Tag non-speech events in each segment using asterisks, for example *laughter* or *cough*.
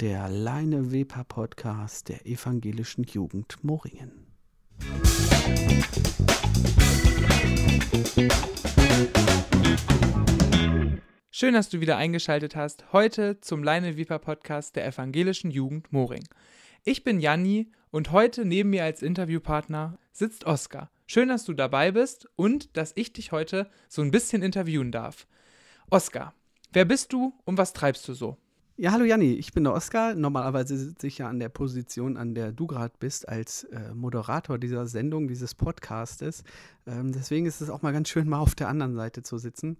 der Leine Weber Podcast der evangelischen Jugend Moringen. Schön, dass du wieder eingeschaltet hast. Heute zum Leine Weber Podcast der evangelischen Jugend Moring. Ich bin Janni und heute neben mir als Interviewpartner sitzt Oskar. Schön, dass du dabei bist und dass ich dich heute so ein bisschen interviewen darf. Oskar, wer bist du und was treibst du so? Ja, hallo Janni, ich bin der Oskar. Normalerweise sitze ich ja an der Position, an der du gerade bist, als äh, Moderator dieser Sendung, dieses Podcastes. Ähm, deswegen ist es auch mal ganz schön, mal auf der anderen Seite zu sitzen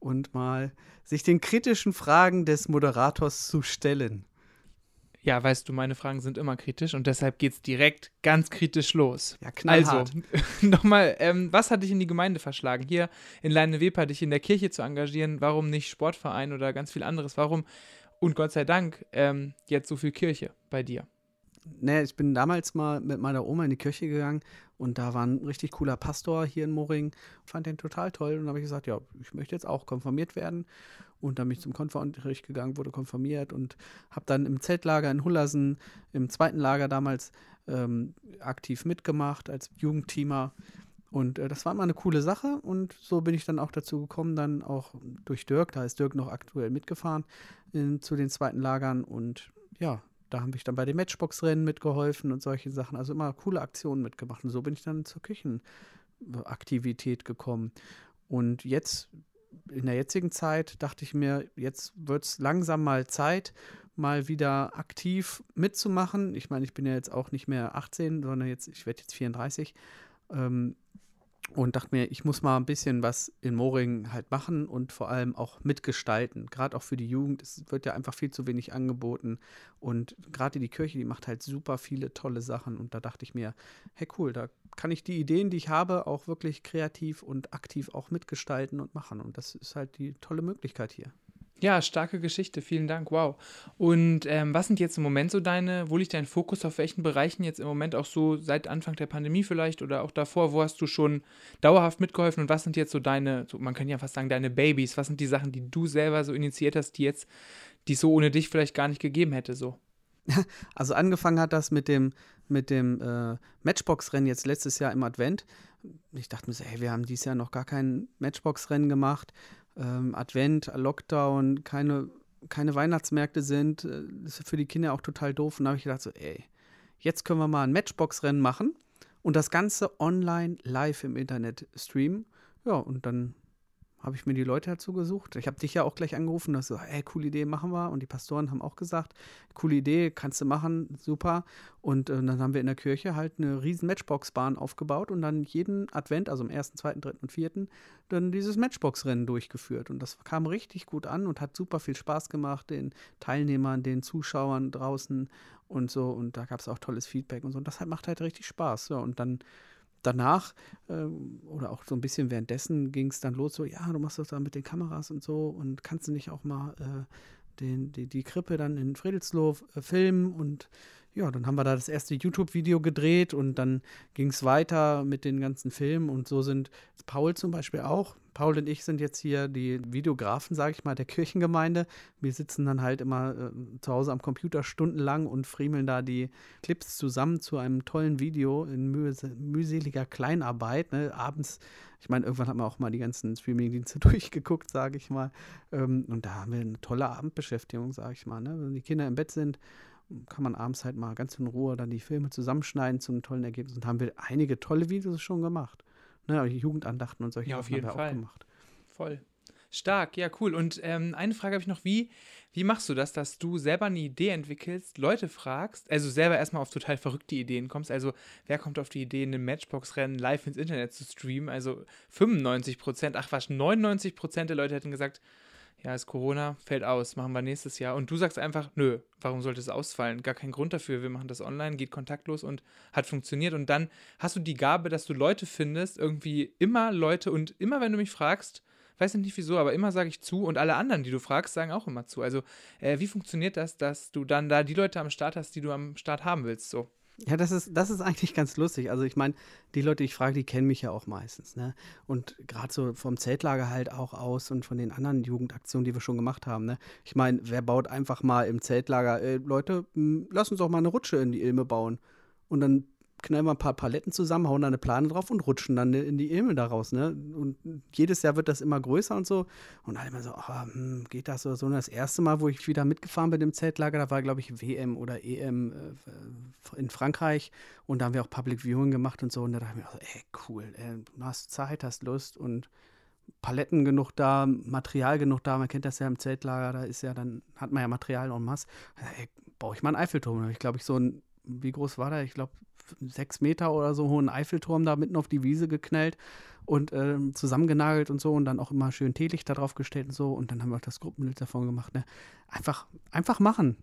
und mal sich den kritischen Fragen des Moderators zu stellen. Ja, weißt du, meine Fragen sind immer kritisch und deshalb geht es direkt ganz kritisch los. Ja, knallhart. Also, *laughs* nochmal, ähm, was hat dich in die Gemeinde verschlagen? Hier in Leineweber dich in der Kirche zu engagieren, warum nicht Sportverein oder ganz viel anderes? Warum, und Gott sei Dank, ähm, jetzt so viel Kirche bei dir? Ne, ich bin damals mal mit meiner Oma in die Kirche gegangen und da war ein richtig cooler Pastor hier in Moring. Fand den total toll und habe ich gesagt, ja, ich möchte jetzt auch konfirmiert werden. Und dann bin ich zum Konferunterricht gegangen, wurde konfirmiert und habe dann im Zeltlager in Hullersen, im zweiten Lager damals, ähm, aktiv mitgemacht als Jugendteamer. Und äh, das war immer eine coole Sache und so bin ich dann auch dazu gekommen, dann auch durch Dirk, da ist Dirk noch aktuell mitgefahren, in, zu den zweiten Lagern und ja, da habe ich dann bei den Matchbox-Rennen mitgeholfen und solche Sachen. Also immer coole Aktionen mitgemacht. Und so bin ich dann zur Küchenaktivität gekommen. Und jetzt, in der jetzigen Zeit, dachte ich mir, jetzt wird es langsam mal Zeit, mal wieder aktiv mitzumachen. Ich meine, ich bin ja jetzt auch nicht mehr 18, sondern jetzt, ich werde jetzt 34. Ähm, und dachte mir, ich muss mal ein bisschen was in Moring halt machen und vor allem auch mitgestalten. Gerade auch für die Jugend. Es wird ja einfach viel zu wenig angeboten. Und gerade die Kirche, die macht halt super viele tolle Sachen. Und da dachte ich mir, hey cool, da kann ich die Ideen, die ich habe, auch wirklich kreativ und aktiv auch mitgestalten und machen. Und das ist halt die tolle Möglichkeit hier. Ja, starke Geschichte, vielen Dank, wow. Und ähm, was sind jetzt im Moment so deine, wo liegt dein Fokus, auf welchen Bereichen jetzt im Moment auch so seit Anfang der Pandemie vielleicht oder auch davor, wo hast du schon dauerhaft mitgeholfen? Und was sind jetzt so deine, so, man kann ja fast sagen, deine Babys, was sind die Sachen, die du selber so initiiert hast, die jetzt, die es so ohne dich vielleicht gar nicht gegeben hätte, so? *laughs* Also angefangen hat das mit dem, mit dem äh, Matchbox-Rennen jetzt letztes Jahr im Advent. Ich dachte mir so, hey, wir haben dieses Jahr noch gar kein Matchbox-Rennen gemacht ähm, Advent, Lockdown, keine, keine Weihnachtsmärkte sind, äh, ist für die Kinder auch total doof. Und da habe ich gedacht, so, ey, jetzt können wir mal ein Matchbox-Rennen machen und das Ganze online live im Internet streamen. Ja, und dann habe ich mir die Leute dazu gesucht. Ich habe dich ja auch gleich angerufen, dass so, ey, coole Idee, machen wir. Und die Pastoren haben auch gesagt, coole Idee, kannst du machen, super. Und äh, dann haben wir in der Kirche halt eine riesen Matchbox-Bahn aufgebaut und dann jeden Advent, also am ersten, zweiten, dritten und vierten, dann dieses Matchbox-Rennen durchgeführt. Und das kam richtig gut an und hat super viel Spaß gemacht, den Teilnehmern, den Zuschauern draußen und so. Und da gab es auch tolles Feedback und so. Und das halt macht halt richtig Spaß. Ja, und dann danach äh, oder auch so ein bisschen währenddessen ging es dann los, so, ja, du machst das da mit den Kameras und so und kannst du nicht auch mal äh, den, die, die Krippe dann in Friedelsloh äh, filmen und ja, dann haben wir da das erste YouTube-Video gedreht und dann ging es weiter mit den ganzen Filmen und so sind Paul zum Beispiel auch. Paul und ich sind jetzt hier die Videografen, sage ich mal, der *laughs* Kirchengemeinde. Wir sitzen dann halt immer äh, zu Hause am Computer stundenlang und friemeln da die Clips zusammen zu einem tollen Video in mühseliger Kleinarbeit. Ne? Abends, ich meine, irgendwann haben wir auch mal die ganzen Streamingdienste *laughs* durchgeguckt, sage ich mal. Ähm, und da haben wir eine tolle Abendbeschäftigung, sage ich mal. Ne? Wenn die Kinder im Bett sind, kann man abends halt mal ganz in Ruhe dann die Filme zusammenschneiden zu einem tollen Ergebnis. Und haben wir einige tolle Videos schon gemacht. Ne, Jugendandachten und solche ja, auf jeden haben wir Fall. auch gemacht. Voll. Stark, ja, cool. Und ähm, eine Frage habe ich noch, wie, wie machst du das, dass du selber eine Idee entwickelst, Leute fragst, also selber erstmal auf total verrückte Ideen kommst? Also, wer kommt auf die Idee, in einem Matchbox-Rennen live ins Internet zu streamen? Also 95 Prozent, ach was, 99 Prozent der Leute hätten gesagt, ja, ist Corona, fällt aus, machen wir nächstes Jahr. Und du sagst einfach, nö, warum sollte es ausfallen? Gar kein Grund dafür. Wir machen das online, geht kontaktlos und hat funktioniert. Und dann hast du die Gabe, dass du Leute findest, irgendwie immer Leute und immer, wenn du mich fragst, weiß nicht wieso, aber immer sage ich zu und alle anderen, die du fragst, sagen auch immer zu. Also, äh, wie funktioniert das, dass du dann da die Leute am Start hast, die du am Start haben willst? So. Ja, das ist, das ist eigentlich ganz lustig. Also ich meine, die Leute, die ich frage, die kennen mich ja auch meistens. Ne? Und gerade so vom Zeltlager halt auch aus und von den anderen Jugendaktionen, die wir schon gemacht haben. Ne? Ich meine, wer baut einfach mal im Zeltlager, äh, Leute, mh, lass uns doch mal eine Rutsche in die Ilme bauen. Und dann knallen wir ein paar Paletten zusammen, hauen da eine Plane drauf und rutschen dann in die Ilme daraus. Ne? Und jedes Jahr wird das immer größer und so. Und alle immer so, oh, hm, geht das oder so. Und das erste Mal, wo ich wieder mitgefahren bin im Zeltlager, da war, glaube ich, WM oder EM äh, in Frankreich. Und da haben wir auch Public Viewing gemacht und so. Und da dachte ich mir, so, ey, cool, ey, du hast Zeit, hast Lust und Paletten genug da, Material genug da. Man kennt das ja im Zeltlager, da ist ja dann, hat man ja Material en masse. Ey, baue ich mal einen Eiffelturm. Ich glaube, ich so ein, wie groß war der? Ich glaube, sechs Meter oder so hohen Eiffelturm da mitten auf die Wiese geknallt und äh, zusammengenagelt und so und dann auch immer schön Teelichter drauf gestellt und so und dann haben wir auch das Gruppenbild davon gemacht. Ne? Einfach, einfach machen.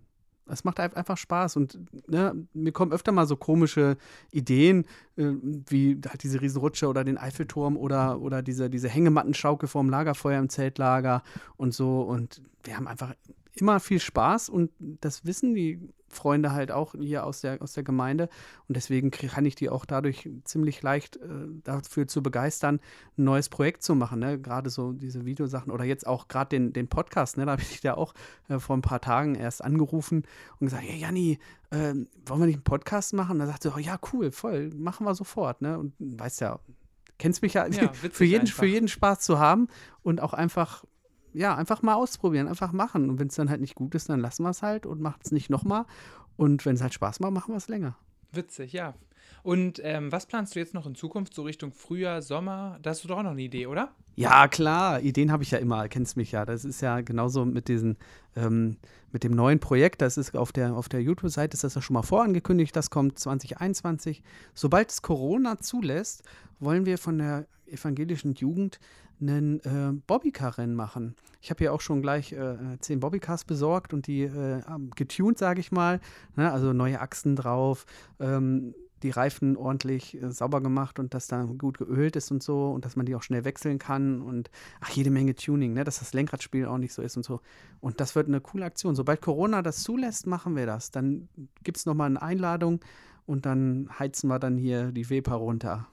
Es macht einfach Spaß und ne, mir kommen öfter mal so komische Ideen, äh, wie halt diese Riesenrutsche oder den Eiffelturm oder, oder diese, diese Hängemattenschaukel vorm Lagerfeuer im Zeltlager und so. Und wir haben einfach immer viel Spaß und das wissen die Freunde halt auch hier aus der, aus der Gemeinde. Und deswegen kann ich die auch dadurch ziemlich leicht äh, dafür zu begeistern, ein neues Projekt zu machen. Ne? Gerade so diese Videosachen oder jetzt auch gerade den, den Podcast. Ne? Da habe ich dich ja auch äh, vor ein paar Tagen erst angerufen und gesagt: Hey Janni, äh, wollen wir nicht einen Podcast machen? Und da sagte sie: oh, Ja, cool, voll, machen wir sofort. Ne? Und weißt ja, kennst mich ja, ja *laughs* für, jeden, für jeden Spaß zu haben und auch einfach ja, einfach mal ausprobieren, einfach machen. Und wenn es dann halt nicht gut ist, dann lassen wir es halt und macht es nicht nochmal. Und wenn es halt Spaß macht, machen wir es länger. Witzig, ja. Und ähm, was planst du jetzt noch in Zukunft, so Richtung Frühjahr, Sommer? Da hast du doch auch noch eine Idee, oder? Ja, klar. Ideen habe ich ja immer, kennst mich ja. Das ist ja genauso mit diesen, ähm, mit dem neuen Projekt. Das ist auf der, auf der YouTube-Seite, ist das ja schon mal vorangekündigt. Das kommt 2021. Sobald es Corona zulässt, wollen wir von der evangelischen Jugend einen äh, Bobbycar-Rennen machen. Ich habe hier auch schon gleich äh, zehn Bobbycars besorgt und die äh, getuned, sage ich mal. Ne? Also neue Achsen drauf, ähm, die Reifen ordentlich äh, sauber gemacht und dass da gut geölt ist und so und dass man die auch schnell wechseln kann und ach, jede Menge Tuning, ne? dass das Lenkradspiel auch nicht so ist und so. Und das wird eine coole Aktion. Sobald Corona das zulässt, machen wir das. Dann gibt es nochmal eine Einladung und dann heizen wir dann hier die Weber runter.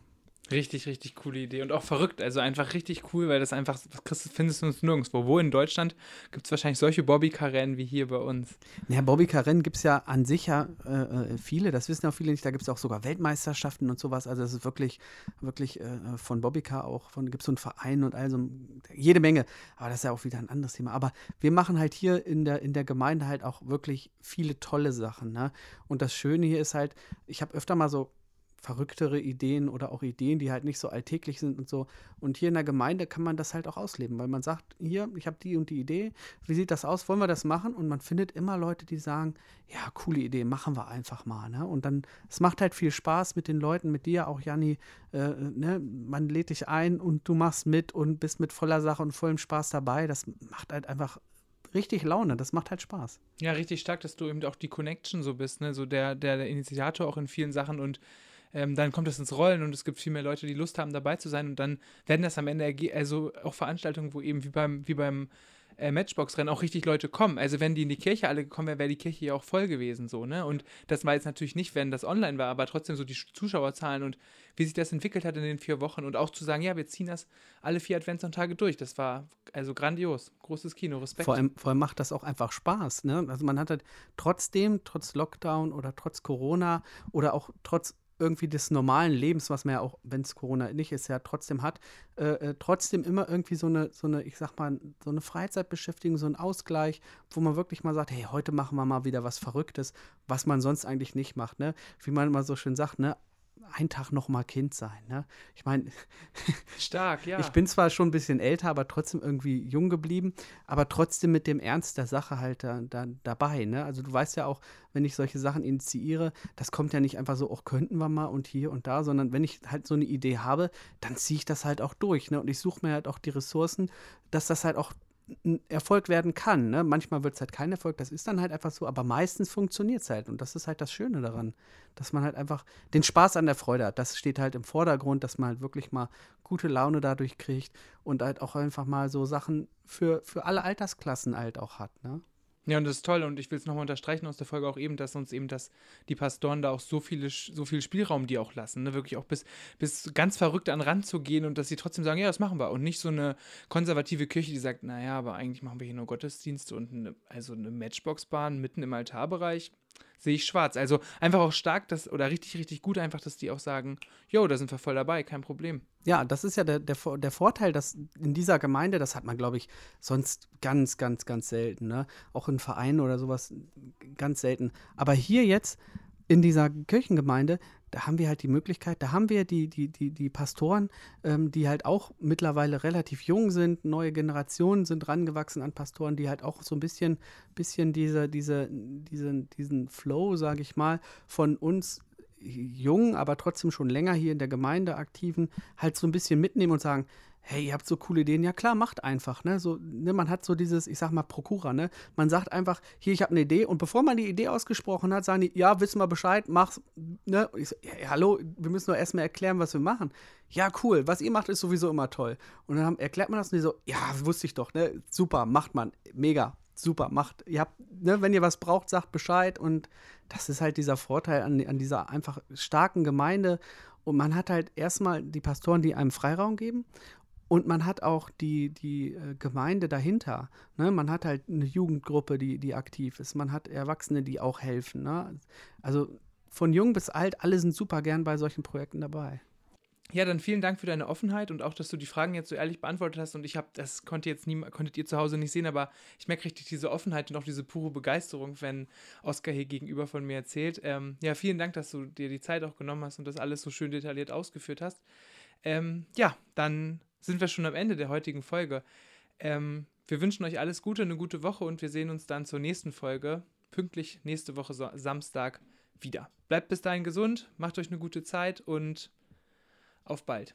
Richtig, richtig coole Idee und auch verrückt. Also einfach richtig cool, weil das einfach, das findest du uns nirgendwo. Wo in Deutschland gibt es wahrscheinlich solche Bobbycar-Rennen wie hier bei uns. Ja, Bobbycar-Rennen gibt es ja an sich ja äh, äh, viele, das wissen auch viele nicht. Da gibt es auch sogar Weltmeisterschaften und sowas. Also das ist wirklich, wirklich äh, von Bobbycar auch, von gibt es so einen Verein und also jede Menge. Aber das ist ja auch wieder ein anderes Thema. Aber wir machen halt hier in der, in der Gemeinde halt auch wirklich viele tolle Sachen. Ne? Und das Schöne hier ist halt, ich habe öfter mal so verrücktere Ideen oder auch Ideen, die halt nicht so alltäglich sind und so. Und hier in der Gemeinde kann man das halt auch ausleben, weil man sagt, hier, ich habe die und die Idee, wie sieht das aus, wollen wir das machen? Und man findet immer Leute, die sagen, ja, coole Idee, machen wir einfach mal. Ne? Und dann, es macht halt viel Spaß mit den Leuten, mit dir auch, Janni, äh, ne? man lädt dich ein und du machst mit und bist mit voller Sache und vollem Spaß dabei. Das macht halt einfach richtig Laune. Das macht halt Spaß. Ja, richtig stark, dass du eben auch die Connection so bist, ne? So der, der, der Initiator auch in vielen Sachen und ähm, dann kommt es ins Rollen und es gibt viel mehr Leute, die Lust haben, dabei zu sein und dann werden das am Ende also auch Veranstaltungen, wo eben wie beim, wie beim äh, Matchbox-Rennen auch richtig Leute kommen. Also wenn die in die Kirche alle gekommen wären, wäre die Kirche ja auch voll gewesen, so, ne? Und das war jetzt natürlich nicht, wenn das online war, aber trotzdem so die Zuschauerzahlen und wie sich das entwickelt hat in den vier Wochen und auch zu sagen, ja, wir ziehen das alle vier Adventssonntage durch. Das war also grandios. Großes Kino, Respekt. Vor allem, vor allem macht das auch einfach Spaß, ne? Also man hat halt trotzdem, trotz Lockdown oder trotz Corona oder auch trotz irgendwie des normalen Lebens, was man ja auch, wenn es Corona nicht ist, ja trotzdem hat, äh, äh, trotzdem immer irgendwie so eine, so eine, ich sag mal, so eine Freizeitbeschäftigung, so ein Ausgleich, wo man wirklich mal sagt, hey, heute machen wir mal wieder was Verrücktes, was man sonst eigentlich nicht macht, ne? Wie man immer so schön sagt, ne? Einen Tag noch mal Kind sein. Ne? Ich meine, *laughs* stark, ja. Ich bin zwar schon ein bisschen älter, aber trotzdem irgendwie jung geblieben, aber trotzdem mit dem Ernst der Sache halt da, da, dabei. Ne? Also du weißt ja auch, wenn ich solche Sachen initiiere, das kommt ja nicht einfach so, auch könnten wir mal und hier und da, sondern wenn ich halt so eine Idee habe, dann ziehe ich das halt auch durch. Ne? Und ich suche mir halt auch die Ressourcen, dass das halt auch ein Erfolg werden kann. Ne? Manchmal wird es halt kein Erfolg, das ist dann halt einfach so, aber meistens funktioniert es halt. Und das ist halt das Schöne daran, dass man halt einfach den Spaß an der Freude hat. Das steht halt im Vordergrund, dass man halt wirklich mal gute Laune dadurch kriegt und halt auch einfach mal so Sachen für, für alle Altersklassen halt auch hat. Ne? Ja, und das ist toll. Und ich will es nochmal unterstreichen aus der Folge auch eben, dass uns eben das, die Pastoren da auch so, viele, so viel Spielraum die auch lassen, ne? wirklich auch bis, bis ganz verrückt an Rand zu gehen und dass sie trotzdem sagen, ja, das machen wir. Und nicht so eine konservative Kirche, die sagt, naja, aber eigentlich machen wir hier nur Gottesdienste und eine, also eine Matchboxbahn mitten im Altarbereich, sehe ich schwarz. Also einfach auch stark, dass, oder richtig, richtig gut einfach, dass die auch sagen, jo, da sind wir voll dabei, kein Problem. Ja, das ist ja der, der, der Vorteil, dass in dieser Gemeinde, das hat man, glaube ich, sonst ganz, ganz, ganz selten, ne? Auch in Vereinen oder sowas ganz selten. Aber hier jetzt in dieser Kirchengemeinde, da haben wir halt die Möglichkeit, da haben wir die, die, die, die Pastoren, ähm, die halt auch mittlerweile relativ jung sind, neue Generationen sind rangewachsen an Pastoren, die halt auch so ein bisschen, bisschen diese, diese, diesen, diesen Flow, sage ich mal, von uns jungen, aber trotzdem schon länger hier in der Gemeinde aktiven, halt so ein bisschen mitnehmen und sagen, hey, ihr habt so coole Ideen, ja klar, macht einfach, ne? So, ne, man hat so dieses, ich sag mal, Prokura, ne? Man sagt einfach, hier, ich habe eine Idee und bevor man die Idee ausgesprochen hat, sagen die, ja, wissen wir Bescheid, mach's, ne? Ich so, ja, hallo, wir müssen nur erstmal erklären, was wir machen. Ja, cool, was ihr macht, ist sowieso immer toll. Und dann haben, erklärt man das und die so, ja, wusste ich doch, ne? Super, macht man, mega, super, macht. Ihr habt, ne, wenn ihr was braucht, sagt Bescheid und das ist halt dieser Vorteil an, an dieser einfach starken Gemeinde. Und man hat halt erstmal die Pastoren, die einem Freiraum geben und man hat auch die, die äh, Gemeinde dahinter. Ne? Man hat halt eine Jugendgruppe, die, die aktiv ist. Man hat Erwachsene, die auch helfen. Ne? Also von jung bis alt, alle sind super gern bei solchen Projekten dabei. Ja, dann vielen Dank für deine Offenheit und auch, dass du die Fragen jetzt so ehrlich beantwortet hast. Und ich habe, das konnte jetzt nie, konntet ihr zu Hause nicht sehen, aber ich merke richtig diese Offenheit und auch diese pure Begeisterung, wenn Oskar hier gegenüber von mir erzählt. Ähm, ja, vielen Dank, dass du dir die Zeit auch genommen hast und das alles so schön detailliert ausgeführt hast. Ähm, ja, dann sind wir schon am Ende der heutigen Folge. Ähm, wir wünschen euch alles Gute, eine gute Woche und wir sehen uns dann zur nächsten Folge, pünktlich nächste Woche Samstag wieder. Bleibt bis dahin gesund, macht euch eine gute Zeit und auf bald.